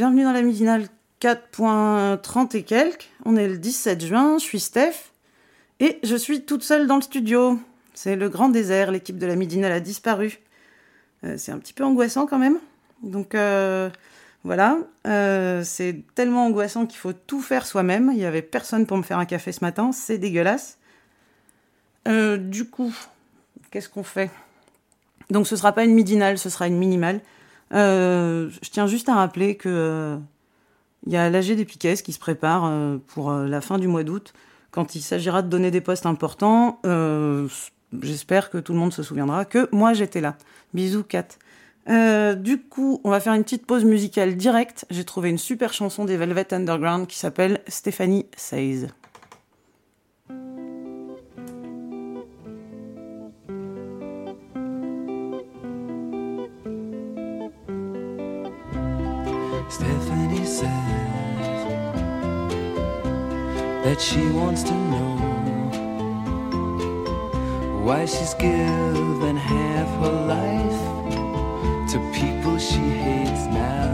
Bienvenue dans la midinale 4.30 et quelques. On est le 17 juin, je suis Steph. Et je suis toute seule dans le studio. C'est le grand désert, l'équipe de la Midinale a disparu. Euh, c'est un petit peu angoissant quand même. Donc euh, voilà, euh, c'est tellement angoissant qu'il faut tout faire soi-même. Il n'y avait personne pour me faire un café ce matin, c'est dégueulasse. du coup, qu'est-ce qu'on fait? Donc ce sera pas une midinale, ce sera une minimale. Je tiens juste à rappeler que il y a l'AG des Piquets qui se prépare pour la fin du mois d'août quand il s'agira de donner des postes importants, euh, j'espère que tout le monde se souviendra que moi j'étais là. Bisous Kat. Euh, du coup, on va faire une petite pause musicale directe. J'ai trouvé une super chanson des Velvet Underground qui s'appelle Stephanie Says. That she wants to know why she's given half her life to people she hates now.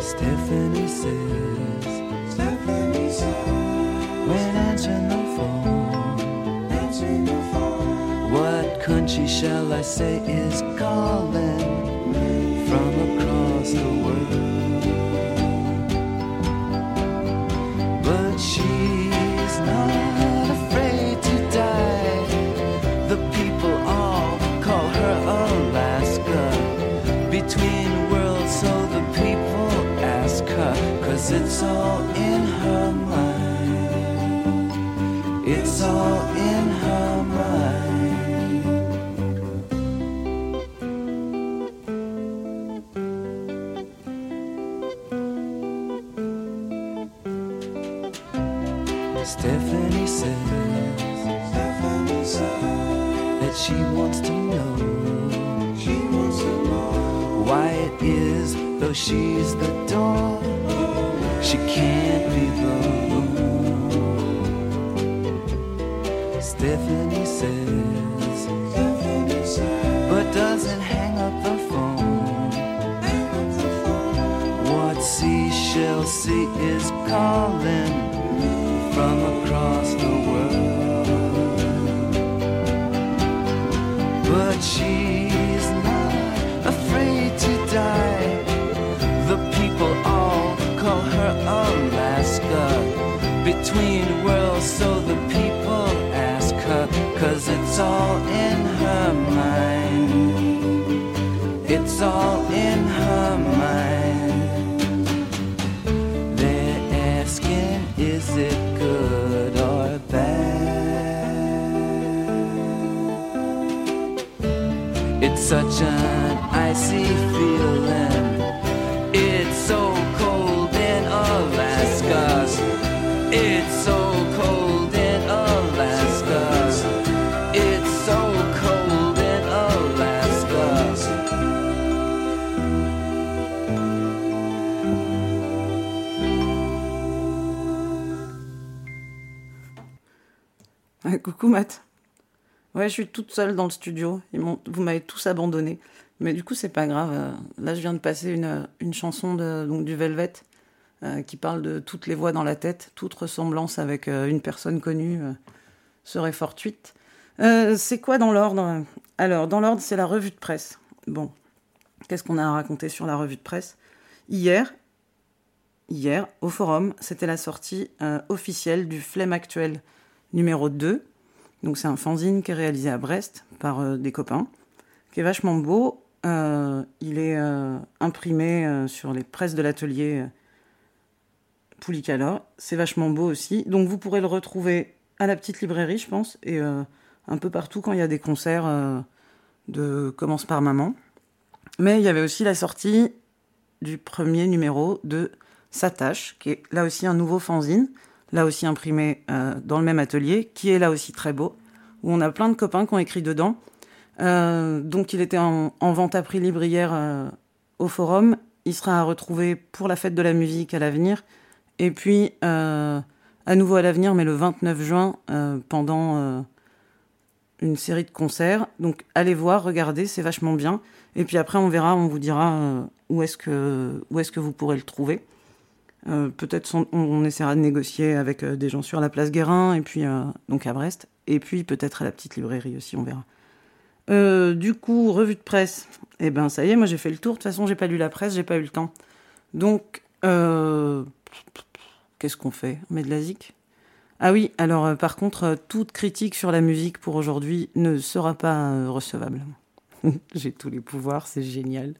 Stephanie says, Stephanie says when answering the phone, answering the phone, what country shall I say is calling it is, though she's the door, she can't be the room. Stephanie says, but doesn't hang up the phone. What seashell sea is calling? from across the world. But she's Between worlds, so the people ask her, cause it's all in her mind. It's all in her mind. They're asking, is it good or bad? It's such an icy feeling. It's so cold coucou Matt. Ouais, je suis toute seule dans le studio. Vous m'avez tous abandonné. Mais du coup, c'est pas grave. Euh, Là, je viens de passer une, une chanson donc, du Velvet euh, qui parle de toutes les voix dans la tête. Toute ressemblance avec euh, une personne connue euh, serait fortuite. C'est quoi dans l'ordre? Alors, dans l'ordre, c'est la revue de presse. Bon, qu'est-ce qu'on a à raconter sur la revue de presse? Hier, hier, au forum, c'était la sortie officielle du Flemme Actuel numéro 2. Donc c'est un fanzine qui est réalisé à Brest par des copains, qui est vachement beau. Il est imprimé sur les presses de l'atelier Poulicala. C'est vachement beau aussi. Donc vous pourrez le retrouver à la petite librairie, je pense, et un peu partout quand il y a des concerts de Commence par Maman. Mais il y avait aussi la sortie du premier numéro de S'attache, qui est là aussi un nouveau fanzine, là aussi imprimé euh, dans le même atelier, qui est là aussi très beau, où on a plein de copains qui ont écrit dedans. Euh, donc il était en, vente à prix libre hier euh, au forum. Il sera à retrouver pour la fête de la musique à l'avenir. Et puis à nouveau à l'avenir, mais le 29 juin, pendant une série de concerts. Donc allez voir, regardez, c'est vachement bien. Et puis après, on verra, on vous dira euh, où est-ce que, est que vous pourrez le trouver. Euh, peut-être on, essaiera de négocier avec euh, des gens sur la place Guérin, et puis donc à Brest, et puis peut-être à la petite librairie aussi, on verra. du coup, revue de presse. Eh ben ça y est, moi j'ai fait le tour. De toute façon, j'ai pas lu la presse, j'ai pas eu le temps. Donc, qu'est-ce qu'on fait? On met de la ah oui, alors euh, par contre, euh, toute critique sur la musique pour aujourd'hui ne sera pas euh, recevable. J'ai tous les pouvoirs, c'est génial.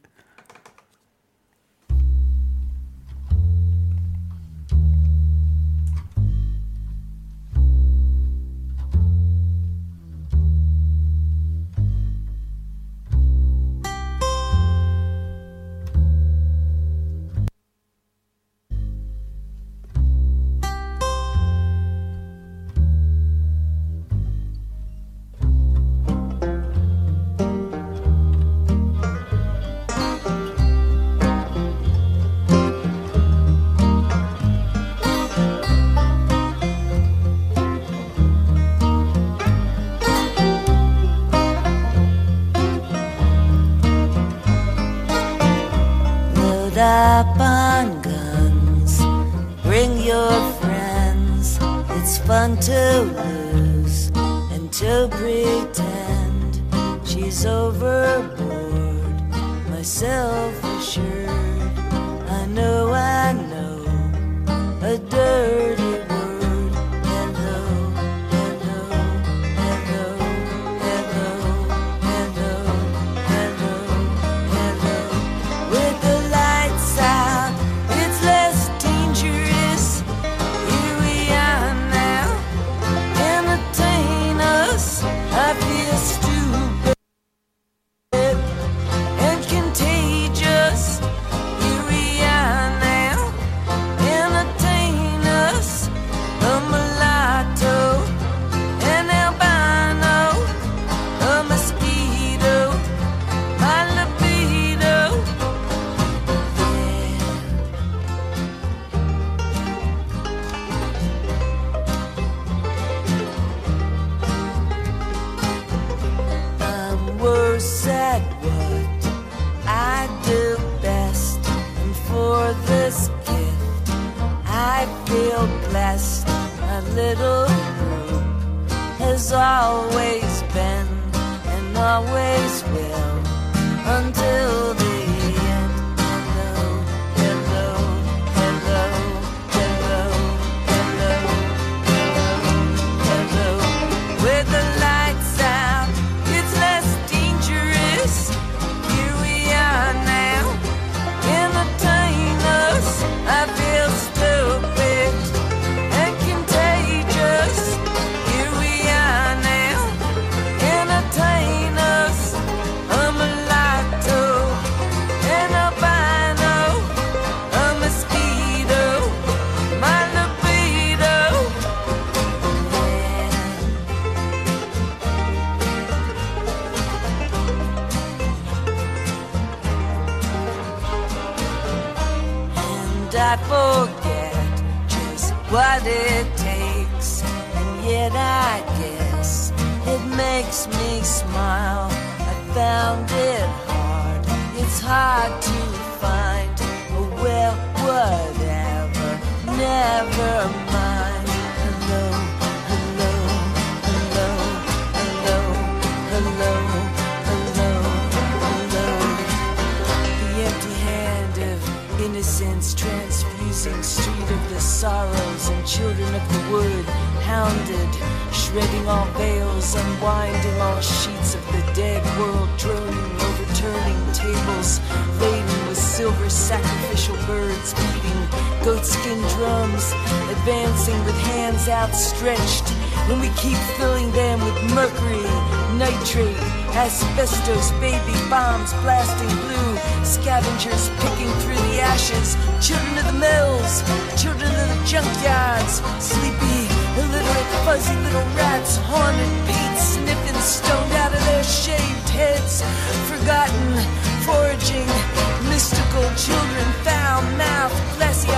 up on guns. Bring your friends. It's fun to lose and to pretend she's overboard. Myself assured, I know I know a dirt. Sheets of the dead world droning, overturning tables laden with silver sacrificial birds beating goatskin drums, advancing with hands outstretched. When we keep filling them with mercury, nitrate, asbestos, baby bombs blasting blue, scavengers picking through the ashes, children of the mills, children of the junkyards, sleepy, illiterate, fuzzy little rats, haunted, paint sniffing, stoned out of their shaved heads, forgotten, foraging, mystical children, foul mouth, glassy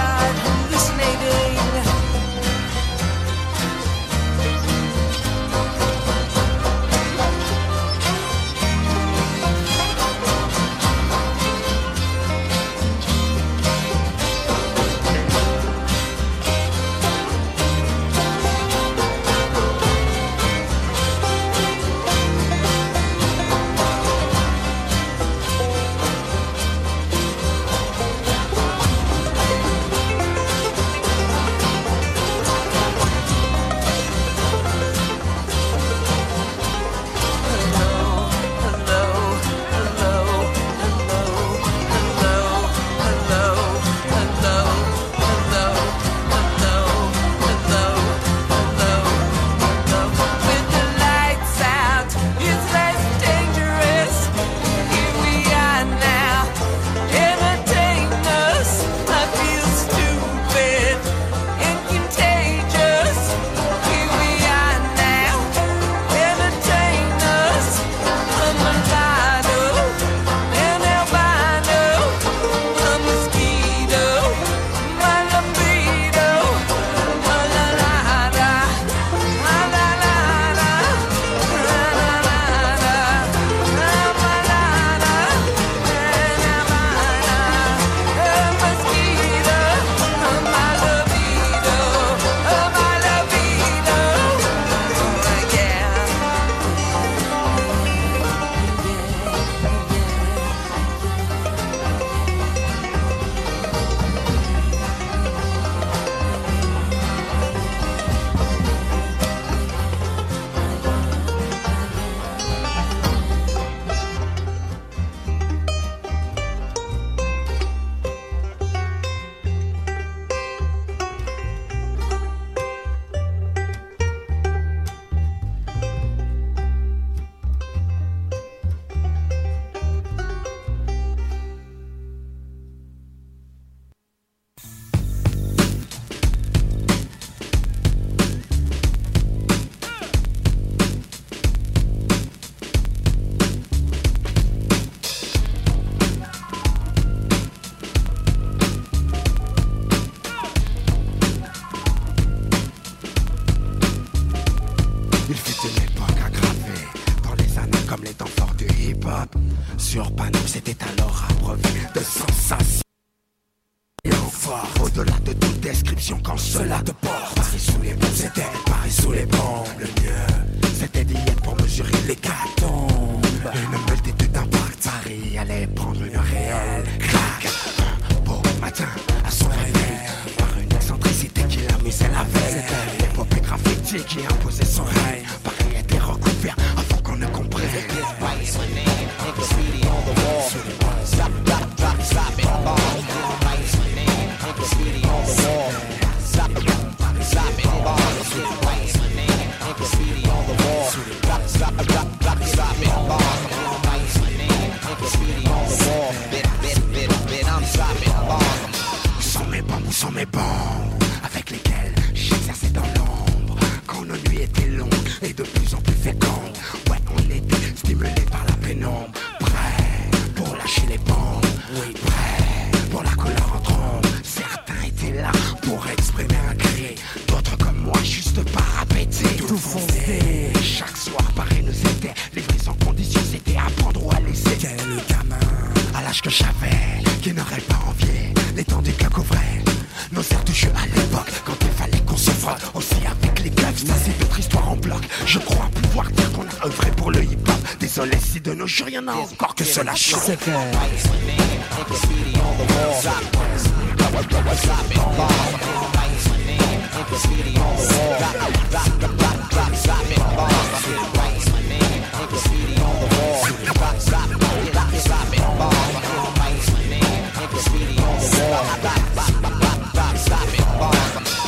encore que cela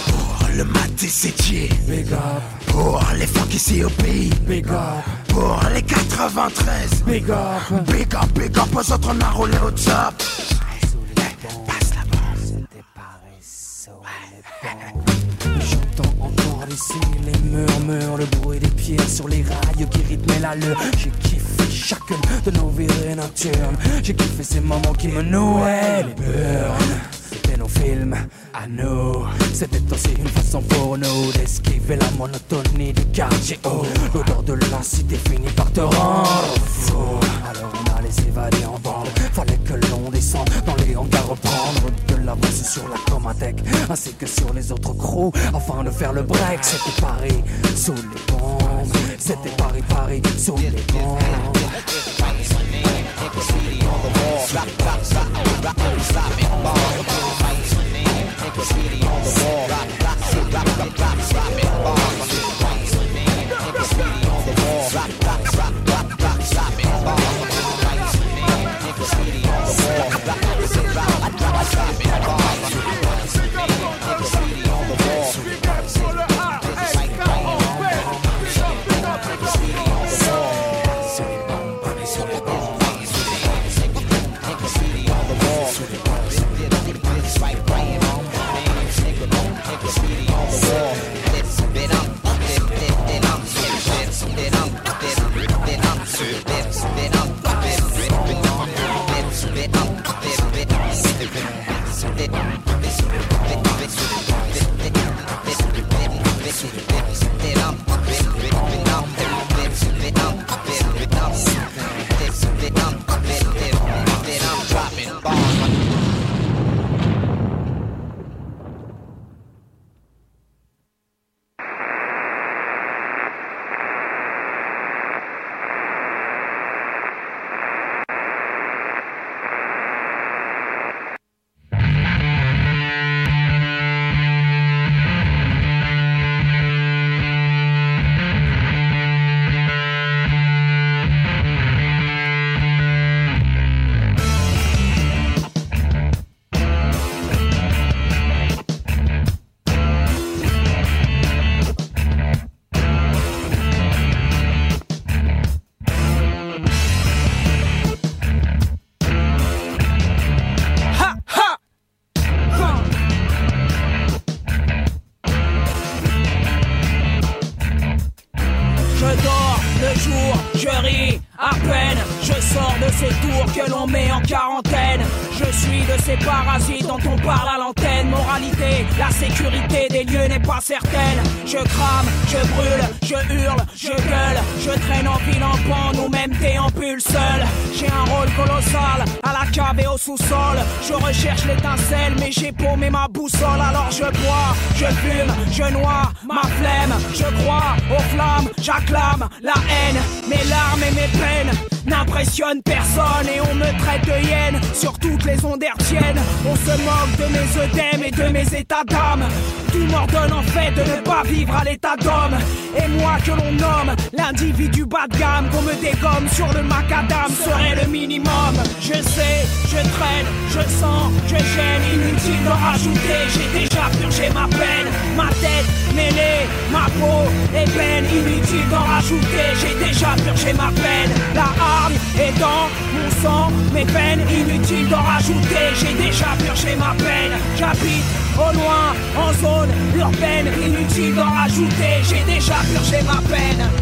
Pour oh, le maté sétier Big up. Pour les funky ici au pays Pour les 93 Big up. Big up, big up aux autres, on roulé au top. Passe la. J'entends encore ici les murmures, le bruit des pieds sur les rails qui rythmaient l'allure. J'ai kiffé chacune de nos virées nocturnes. J'ai kiffé ces moments qui me nouaient les. Films à nous. C'était aussi une façon pour nous d'esquiver la monotonie du quartier haut. L'odeur de la cité finit par te rendre fou. Alors on allait s'évader en bande. Fallait que l'on descende dans les hangars reprendre de l'avance sur la Comatec ainsi que sur les autres crews afin de faire le break. C'était Paris sous les bombes. C'était Paris, Paris sous les bombes. and graffiti on the wall. Stop, stop, stop, stop, stop and ball. Fight your. Stop, stop, stop, stop, stop. Le jour, je ris à peine. Je sors de ces tours que l'on met en quarantaine. Je suis de ces parasites dont on parle à l'antenne. Moralité, la sécurité des lieux n'est pas certaine. Je crame, je brûle, je hurle, je gueule. Je traîne en ville en pan ou même déambule seul. J'ai un rôle colossal à la cave et au sous-sol. Je recherche l'étincelle, mais j'ai paumé ma boussole. Alors je bois, je fume, je noie ma flemme. Je crois aux flammes, j'acclame la haine. Mes larmes et mes peines n'impressionnent personne et on me traite de hyène sur toutes les ondes hertziennes. On se moque de mes œdèmes et de mes états d'âme. Tout m'ordonne en fait de ne pas vivre à l'état d'homme. Et moi que l'on nomme l'individu bas de gamme, qu'on me dégomme sur le macadam serait le minimum. Je sais, je traîne, je sens, je gêne, inutile d'en rajouter. J'ai déjà purgé ma peine, ma tête mêlée, ma peau est peine, inutile d'en rajouter. J'ai déjà purgé ma peine, la arme est dans mon sang, mes peines, inutile d'en rajouter. J'ai déjà purgé ma peine, j'habite au loin, en zone urbaine, inutile d'en rajouter. J'ai déjà purgé ma peine.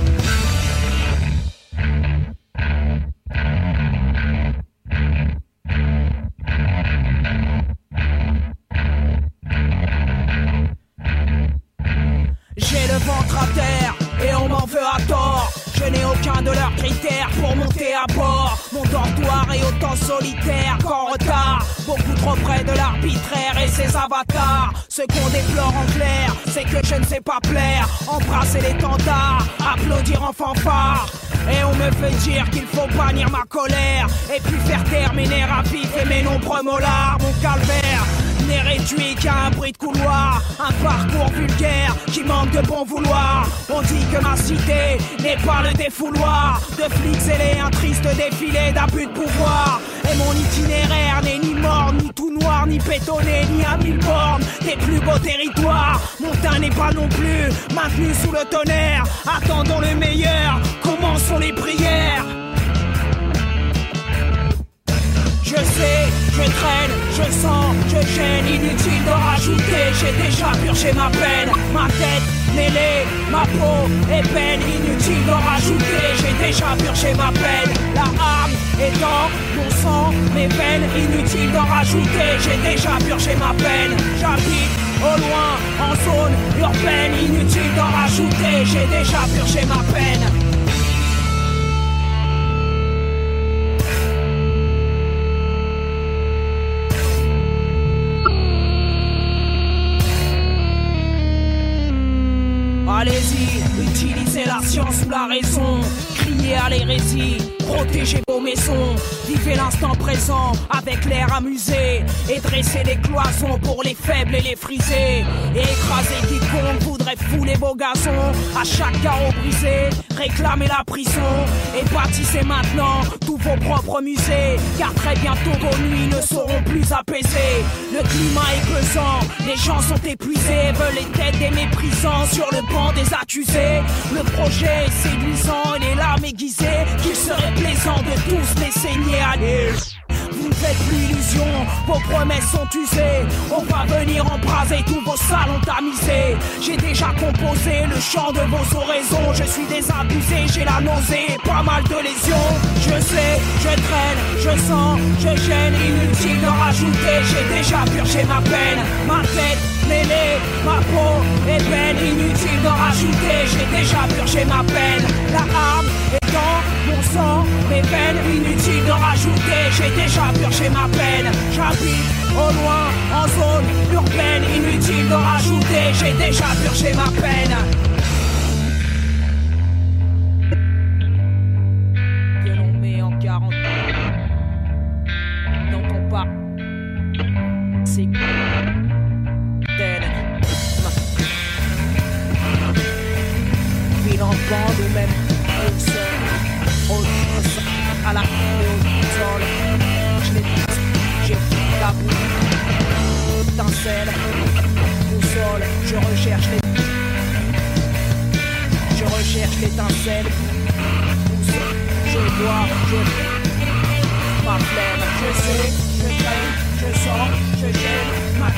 Autant solitaire qu'en retard. Beaucoup trop près de l'arbitraire et ses avatars. Ce qu'on déplore en clair, c'est que je ne sais pas plaire. Embrasser l'étendard, applaudir en fanfare. Et on me fait dire qu'il faut bannir ma colère. Et puis faire taire mes à et mes nombreux molars. Mon calvaire n'est réduit qu'à un bruit de couloir, un parcours vulgaire qui manque de bon vouloir. On dit que ma cité n'est pas le défouloir de flics zélés, un triste défilé d'abus de pouvoir. Et mon itinéraire n'est ni mort, ni tout noir, ni bétonné ni à mille bornes des plus beaux territoires. Mon teint n'est pas non plus maintenu sous le tonnerre. Attendons le meilleur, commençons les prières. Je sais, je traîne, je sens, je gêne, inutile de rajouter, j'ai déjà purgé ma peine, ma tête mêlée, ma peau est peine, inutile de rajouter, j'ai déjà purgé ma peine, la arme est dans mon sang, mes veines, inutile d'en rajouter, j'ai déjà purgé ma peine, j'habite au loin, en zone urbaine, inutile d'en rajouter, j'ai déjà purgé ma peine. Allez-y, utilisez la science ou la raison, criez à l'hérésie, protégez vos maisons, vivez l'instant présent avec l'air amusé, et dressez les cloisons pour les faibles et les frisés, et écrasez quiconque voudrait fouler vos gazons, à chaque carreau brisé, réclamez la prison, et bâtissez maintenant tous vos propres musées, car très bientôt vos nuits ne seront plus apaisées. Le climat est pesant, les gens sont épuisés, veulent les têtes des méprisants sur le banc des accusés. Le projet est séduisant et les larmes aiguisées, qu'il plaisant de tous les saigner à. Vous ne faites plus illusion, vos promesses sont usées. On va venir embraser tous vos salons tamisés. J'ai déjà composé le chant de vos oraisons. Je suis désabusé, j'ai la nausée, pas mal de lésions. Je sais, je traîne, je sens, je gêne. Inutile d'en rajouter, j'ai déjà purgé ma peine. Ma tête mêlée, ma peau est peine. Inutile d'en rajouter, j'ai déjà purgé ma peine. La arme dans mon sang, mes veines. Inutile d'en rajouter, j'ai déjà purgé ma peine. J'habite au loin, en zone urbaine. Inutile d'en rajouter, j'ai déjà purgé ma peine.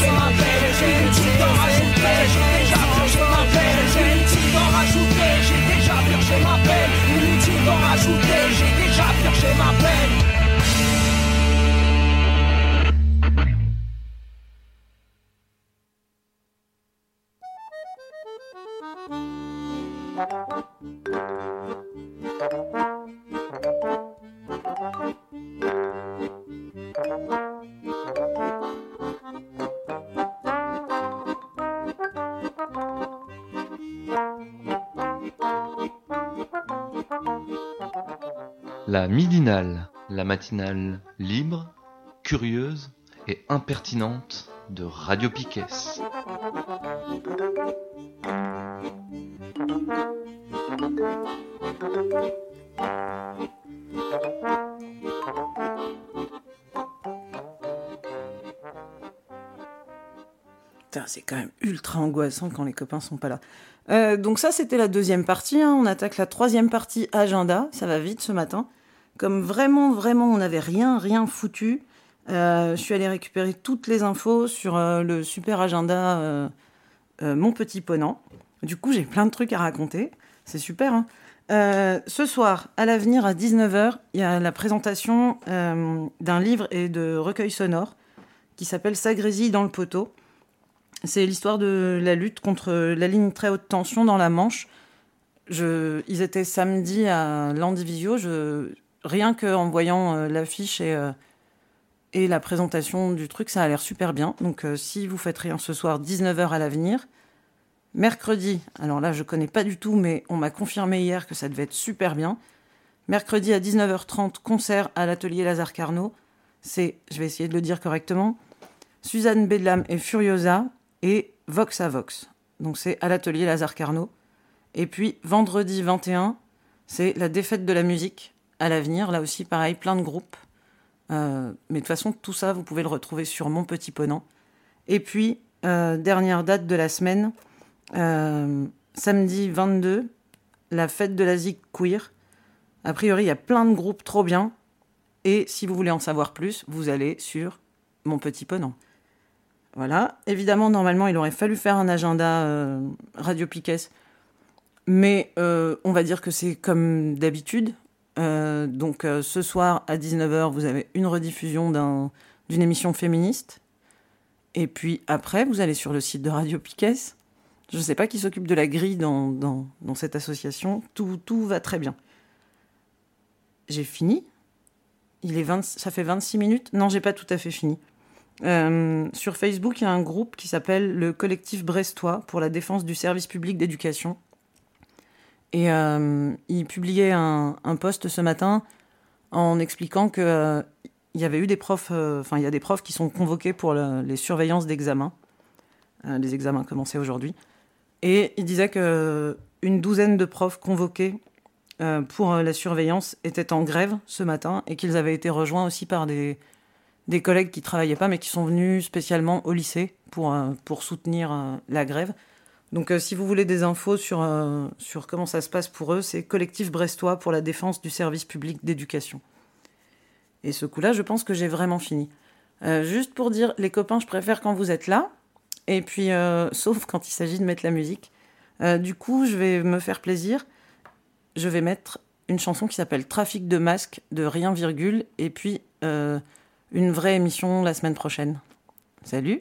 purgé ma peine, j'ai j'ai déjà purgé ma peine, j'ai j'ai déjà. La midinale, la matinale libre, curieuse et impertinente de Radio Piquet. C'est quand même ultra angoissant quand les copains sont pas là. Euh, donc ça, c'était la deuxième partie. hein. On attaque la troisième partie agenda. Ça va vite ce matin. Comme vraiment, vraiment, on n'avait rien, rien foutu. euh, je suis allée récupérer toutes les infos sur euh, le super agenda euh, Mon Petit Ponant. Du coup, j'ai plein de trucs à raconter. C'est super. hein. Ce soir, à l'avenir, à 19h, il y a la présentation d'un livre et de recueil sonore qui s'appelle Sagrésie dans le poteau. C'est l'histoire de la lutte contre la ligne très haute tension dans la Manche. Ils étaient samedi à Landivisio. Rien qu'en voyant euh, l'affiche et, euh, Et la présentation du truc, ça a l'air super bien. Donc euh, si vous faites rien ce soir, 19h à l'avenir. Mercredi, alors là je connais pas du tout, mais on m'a confirmé hier que ça devait être super bien. Mercredi à 19h30, concert à l'atelier Lazare Carnot. C'est, je vais essayer de le dire correctement, Suzanne Bedlam et Furiosa et Vox à Vox. Donc c'est à l'atelier Lazare Carnot. Et puis vendredi 21, c'est la défaite de la musique à l'avenir. Là aussi, pareil, plein de groupes. Euh, mais de toute façon, tout ça, vous pouvez le retrouver sur Mon Petit Ponant. Et puis, euh, dernière date de la semaine, euh, samedi 22, la fête de la Zik Queer. A priori, il y a plein de groupes trop bien. Et si vous voulez en savoir plus, vous allez sur Mon Petit Ponant. Voilà. Évidemment, normalement, il aurait fallu faire un agenda Radio Piquet. Mais on va dire que c'est comme d'habitude. Euh, donc euh, ce soir à 19h, vous avez une rediffusion d'une émission féministe. Et puis après, vous allez sur le site de Radio Piquet. Je ne sais pas qui s'occupe de la grille dans, cette association. Tout, tout, va très bien. J'ai fini. Il est 20, ça fait 26 minutes. Non, j'ai pas tout à fait fini. Euh, sur Facebook, il y a un groupe qui s'appelle le Collectif Brestois pour la défense du service public d'éducation. Et euh, il publiait un, un, post ce matin en expliquant que euh, il y avait eu des profs, euh, enfin il y a des profs qui sont convoqués pour le, les surveillances d'examens. les examens commençaient aujourd'hui. Et il disait que une douzaine de profs convoqués pour la surveillance étaient en grève ce matin et qu'ils avaient été rejoints aussi par des, collègues qui travaillaient pas mais qui sont venus spécialement au lycée pour soutenir la grève. Donc, euh, si vous voulez des infos sur, euh, sur comment ça se passe pour eux, c'est Collectif Brestois pour la défense du service public d'éducation. Et ce coup-là, je pense que j'ai vraiment fini. Euh, juste pour dire, les copains, je préfère quand vous êtes là. Et puis, sauf quand il s'agit de mettre la musique. du coup, je vais me faire plaisir. Je vais mettre une chanson qui s'appelle Trafic de masques de rien virgule. Et puis, une vraie émission la semaine prochaine. Salut